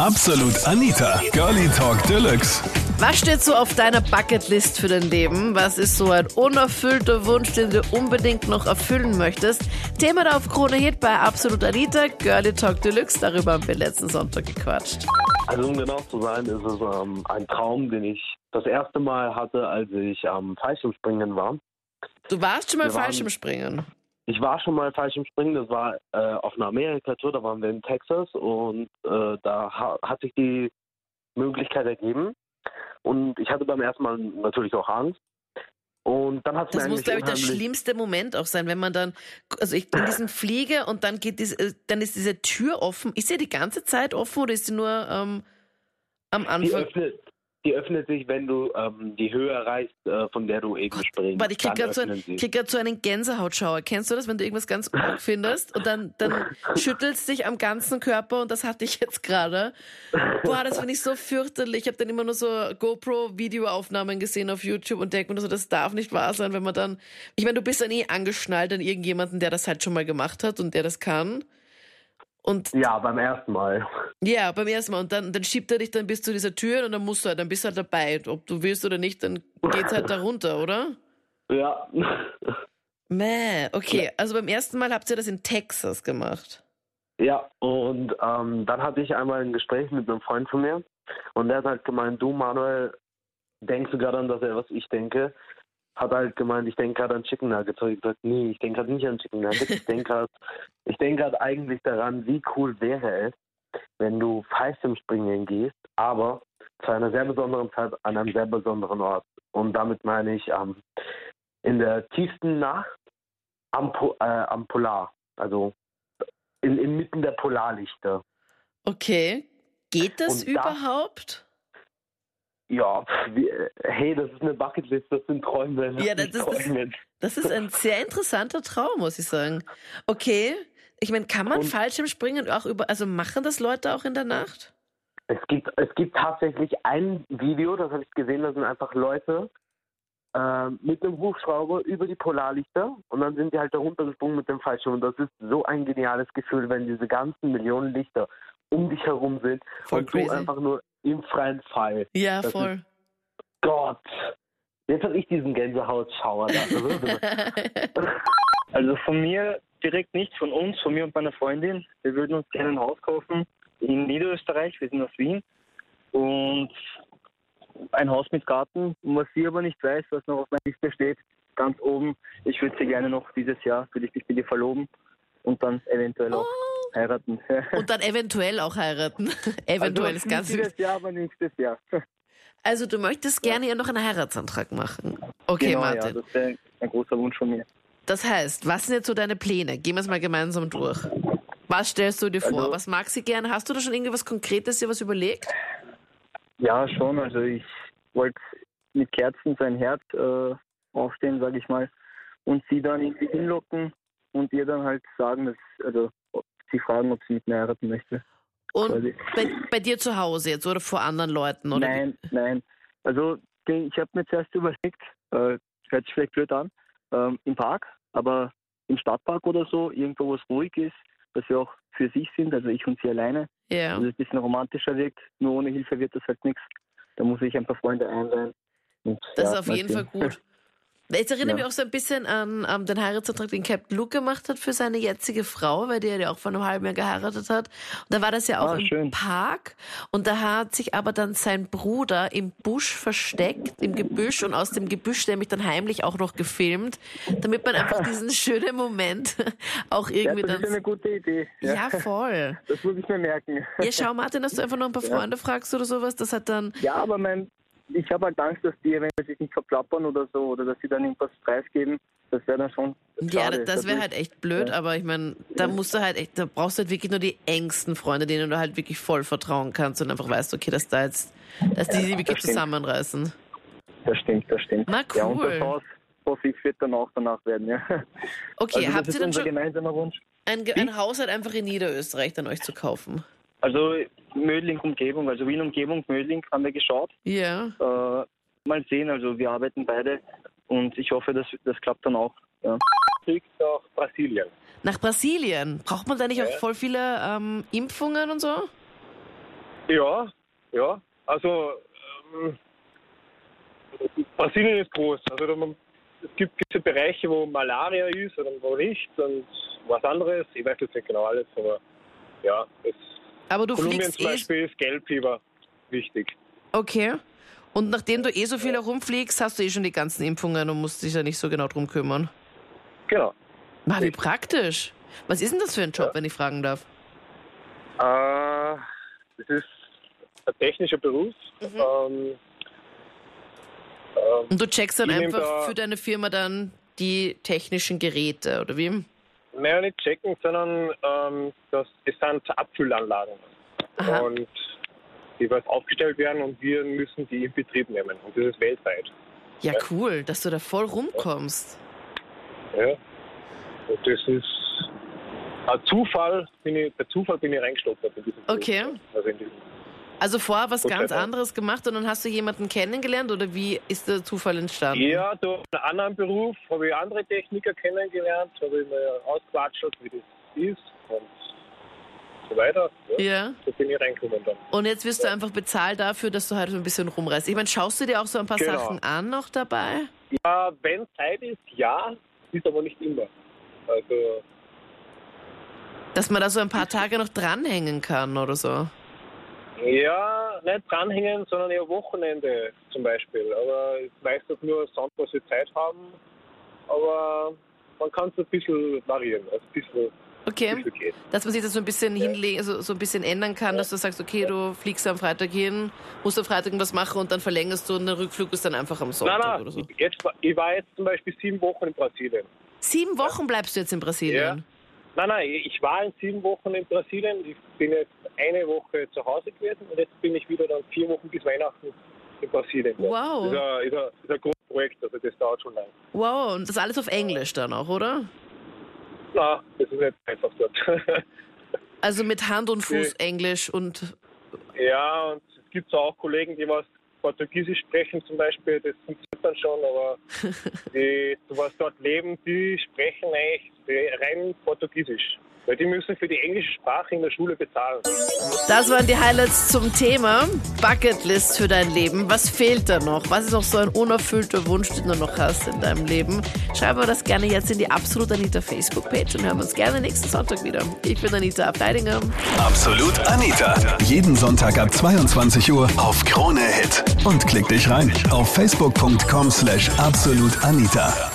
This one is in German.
Absolut Anita, Girlie Talk Deluxe. Was steht so auf deiner Bucketlist für dein Leben? Was ist so ein unerfüllter Wunsch, den du unbedingt noch erfüllen möchtest? Thema da auf Krone Hit bei Absolut Anita, Girlie Talk Deluxe. Darüber haben wir letzten Sonntag gequatscht. Also um genau zu sein, ist es ähm, ein Traum, den ich das erste Mal hatte, als ich am ähm, Fallschirmspringen war. Du warst schon mal Fallschirmspringen? Ich war schon mal Fallschirmspringen, das war äh, auf einer Amerika-Tour, da waren wir in Texas und äh, da ha hat sich die Möglichkeit ergeben. Und ich hatte beim ersten Mal natürlich auch Angst. Und dann hat Das muss, glaube ich, der schlimmste Moment auch sein, wenn man dann, also ich bin diesen Flieger und dann geht diese, äh, dann ist diese Tür offen. Ist sie die ganze Zeit offen oder ist sie nur ähm, am Anfang? Die öffnet, die öffnet sich, wenn du ähm, die Höhe erreichst, äh, von der du eben Gott, springst. Warte, ich krieg gerade so, ein, krieg so einen Gänsehautschauer. Kennst du das, wenn du irgendwas ganz gut findest und dann, dann schüttelst dich am ganzen Körper und das hatte ich jetzt gerade. Boah, das finde ich so fürchterlich. Ich habe dann immer nur so GoPro-Videoaufnahmen gesehen auf YouTube und denke mir so, das darf nicht wahr sein, wenn man dann. Ich meine, du bist dann eh angeschnallt an irgendjemanden, der das halt schon mal gemacht hat und der das kann. Und ja, beim ersten Mal. Ja, beim ersten Mal. Und dann, dann schiebt er dich dann bis zu dieser Tür und dann musst du halt, dann bist du halt dabei. Ob du willst oder nicht, dann geht's halt da runter, oder? Ja. Mäh, okay. Also beim ersten Mal habt ihr das in Texas gemacht. Ja, und ähm, dann hatte ich einmal ein Gespräch mit einem Freund von mir und der hat halt gemeint, du Manuel, denkst du gerade an das, was ich denke? Hat halt gemeint, ich denke gerade an Chicken Nuggets. Ich gesagt, nee, ich denke gerade nicht an Chicken Nuggets. Ich denke gerade, gerade eigentlich daran, wie cool wäre es, wenn du Fallschirmspringen gehst, aber zu einer sehr besonderen Zeit an einem sehr besonderen Ort. Und damit meine ich ähm, in der tiefsten Nacht am, po äh, am Polar, also in, inmitten der Polarlichter. Okay. Geht das Und überhaupt? Ja, wie, hey, das ist eine Bucketlist, das sind Träume. Das ja, das, ist, das, das, ist ein sehr interessanter Traum, muss ich sagen. Okay, ich meine, kann man Und Fallschirmspringen auch über, also machen das Leute auch in der Nacht? Es gibt, es gibt tatsächlich ein Video, das habe ich gesehen, da sind einfach Leute äh, mit einem Hubschrauber über die Polarlichter und dann sind die halt da runtergesprungen mit dem Fallschirm. Und das ist so ein geniales Gefühl, wenn diese ganzen Millionen Lichter um dich herum sind Voll und crazy. du einfach nur im freien Fall. Ja, das voll. Gott. Jetzt habe ich diesen Gänsehautschauer da. also von mir direkt nichts, von uns, von mir und meiner Freundin. Wir würden uns gerne ein Haus kaufen in Niederösterreich. Wir sind aus Wien. Und ein Haus mit Garten. Was sie aber nicht weiß, was noch auf meiner Liste steht, ganz oben. Ich würde sie gerne noch dieses Jahr, würde ich mich mit ihr verloben und dann eventuell auch oh heiraten. Und dann eventuell auch heiraten. eventuell also ist ganz Dieses Jahr, aber nächstes Jahr. Also du möchtest gerne ja noch einen Heiratsantrag machen. Okay, genau, Martin. Ja, das wäre ein großer Wunsch von mir. Das heißt, was sind jetzt so deine Pläne? Gehen wir es mal gemeinsam durch. Was stellst du dir vor? Also, was mag sie gerne? Hast du da schon irgendwas Konkretes dir was überlegt? Ja, schon. Also ich wollte mit Kerzen sein Herz äh, aufstehen, sage ich mal, und sie dann irgendwie hinlocken und ihr dann halt sagen, dass, also sie fragen, ob sie mit mir heiraten möchte. Und bei, bei, dir zu Hause jetzt oder vor anderen Leuten? Oder nein, wie? nein. Also ich habe mir zuerst überlegt, äh, hört sich vielleicht blöd an, ähm, im Park, aber im Stadtpark oder so, irgendwo, wo es ruhig ist, dass wir auch für sich sind, also ich und sie alleine. Ja. Also es ein bisschen romantischer wirkt, nur ohne Hilfe wird das halt nichts. Da muss ich ein paar Freunde einladen. Und, das ja, ist auf jeden Fall gut. Ich erinnere ja. mich auch so ein bisschen an, an den Heiratsantrag, den Captain Luke gemacht hat für seine jetzige Frau, weil die ja auch vor einem halben Jahr geheiratet hat. Und da war das ja auch ah, im schön. Park. Und da hat sich aber dann sein Bruder im Busch versteckt, im Gebüsch und aus dem Gebüsch nämlich dann heimlich auch noch gefilmt, damit man einfach diesen schönen Moment auch irgendwie ja, das dann. Das ist eine gute Idee. Ja. ja, voll. Das muss ich mir merken. Ja, schau Martin, dass du einfach noch ein paar Freunde fragst oder sowas. Das hat dann. Ja, aber mein ich habe halt Angst, dass die eventuell sich nicht verplappern oder so oder dass sie dann irgendwas preisgeben. Das wäre dann schon. Schade. Ja, das wäre halt echt blöd, ja. aber ich meine, da musst du halt echt, da brauchst du halt wirklich nur die engsten Freunde, denen du halt wirklich voll vertrauen kannst und einfach weißt, okay, dass da jetzt, dass die sich wirklich zusammenreißen. Das stimmt, das stimmt. Na cool. Ja, und das Haus, hoffe ich, wird dann auch danach werden, ja. Okay, also habt ihr dann schon gemeinsamer Wunsch? Ein, ein Haus halt einfach in Niederösterreich dann euch zu kaufen? Also Mödling-Umgebung, also Wien-Umgebung, Mödling haben wir geschaut. Ja. Äh, mal sehen. Also wir arbeiten beide und ich hoffe, dass das klappt dann auch. Ja. Fliegt nach Brasilien. Nach Brasilien? Braucht man da nicht ja. auch voll viele ähm, Impfungen und so? Ja, ja. Also ähm, Brasilien ist groß. Also man, es gibt gewisse Bereiche, wo Malaria ist oder wo nicht und was anderes. Ich weiß jetzt nicht genau alles, aber ja. Es, aber du Kolumbien fliegst zum Beispiel eh ist Gelbfieber wichtig. Okay. Und nachdem du eh so viel herumfliegst, hast du eh schon die ganzen Impfungen und musst dich da nicht so genau drum kümmern. Genau. Na, wie praktisch. Was ist denn das für ein Job, ja. wenn ich fragen darf? Äh, das ist ein technischer Beruf. Mhm. Ähm, ähm, und du checkst dann einfach da für deine Firma dann die technischen Geräte, oder wie? Naja, nicht checken, sondern ähm, das, das sind Abfüllanlagen. Aha. Und die was aufgestellt werden und wir müssen die in Betrieb nehmen. Und das ist weltweit. Ja, ja. cool, dass du da voll rumkommst. Ja. Und das ist ein Zufall, bin ich, per Zufall bin ich reingestolpert in diesen Okay. Also in diesen also vorher was ganz anderes gemacht und dann hast du jemanden kennengelernt oder wie ist der Zufall entstanden? Ja, durch einen anderen Beruf habe ich andere Techniker kennengelernt, habe ich mir ausquatscht, wie das ist und so weiter. Ja. ja. So bin ich reingekommen dann. Und jetzt wirst du einfach bezahlt dafür, dass du halt so ein bisschen rumreist. Ich meine, schaust du dir auch so ein paar genau. Sachen an noch dabei? Ja, wenn Zeit ist, ja, ist aber nicht immer. Also. Dass man da so ein paar Tage noch dranhängen kann oder so. Ja, nicht dranhängen, sondern eher Wochenende zum Beispiel. Aber meistens nur Sonntag, wir Zeit haben. Aber man kann es ein bisschen variieren. Also ein bisschen, okay. Bisschen dass man sich das so ein bisschen ja. hinlegen, also so ein bisschen ändern kann, ja. dass du sagst, okay, du fliegst am Freitag hin, musst am Freitag was machen und dann verlängerst du und der Rückflug ist dann einfach am Sonntag nein, nein. oder so. Jetzt, ich war jetzt zum Beispiel sieben Wochen in Brasilien. Sieben Wochen bleibst du jetzt in Brasilien? Ja. Nein, nein, ich war in sieben Wochen in Brasilien. Ich bin jetzt eine Woche zu Hause gewesen und jetzt bin ich wieder dann vier Wochen bis Weihnachten in Brasilien. Wow. Das ist ein, ist ein, ist ein großes Projekt, also das dauert schon lange. Wow, und das alles auf Englisch dann auch, oder? Nein, das ist nicht einfach dort. also mit Hand und Fuß nee. Englisch und... Ja, und es gibt auch Kollegen, die was Portugiesisch sprechen zum Beispiel, das funktioniert dann schon, aber die, die was dort leben, die sprechen eigentlich rein Portugiesisch. Weil die müssen für die englische Sprache in der Schule bezahlen. Das waren die Highlights zum Thema Bucketlist für dein Leben. Was fehlt da noch? Was ist noch so ein unerfüllter Wunsch, den du noch hast in deinem Leben? Schreib mir das gerne jetzt in die Absolut Anita Facebook-Page und hören wir uns gerne nächsten Sonntag wieder. Ich bin Anita Abteidinger. Absolut Anita. Jeden Sonntag ab 22 Uhr auf Krone Hit. Und klick dich rein auf facebook.com slash absolutanita.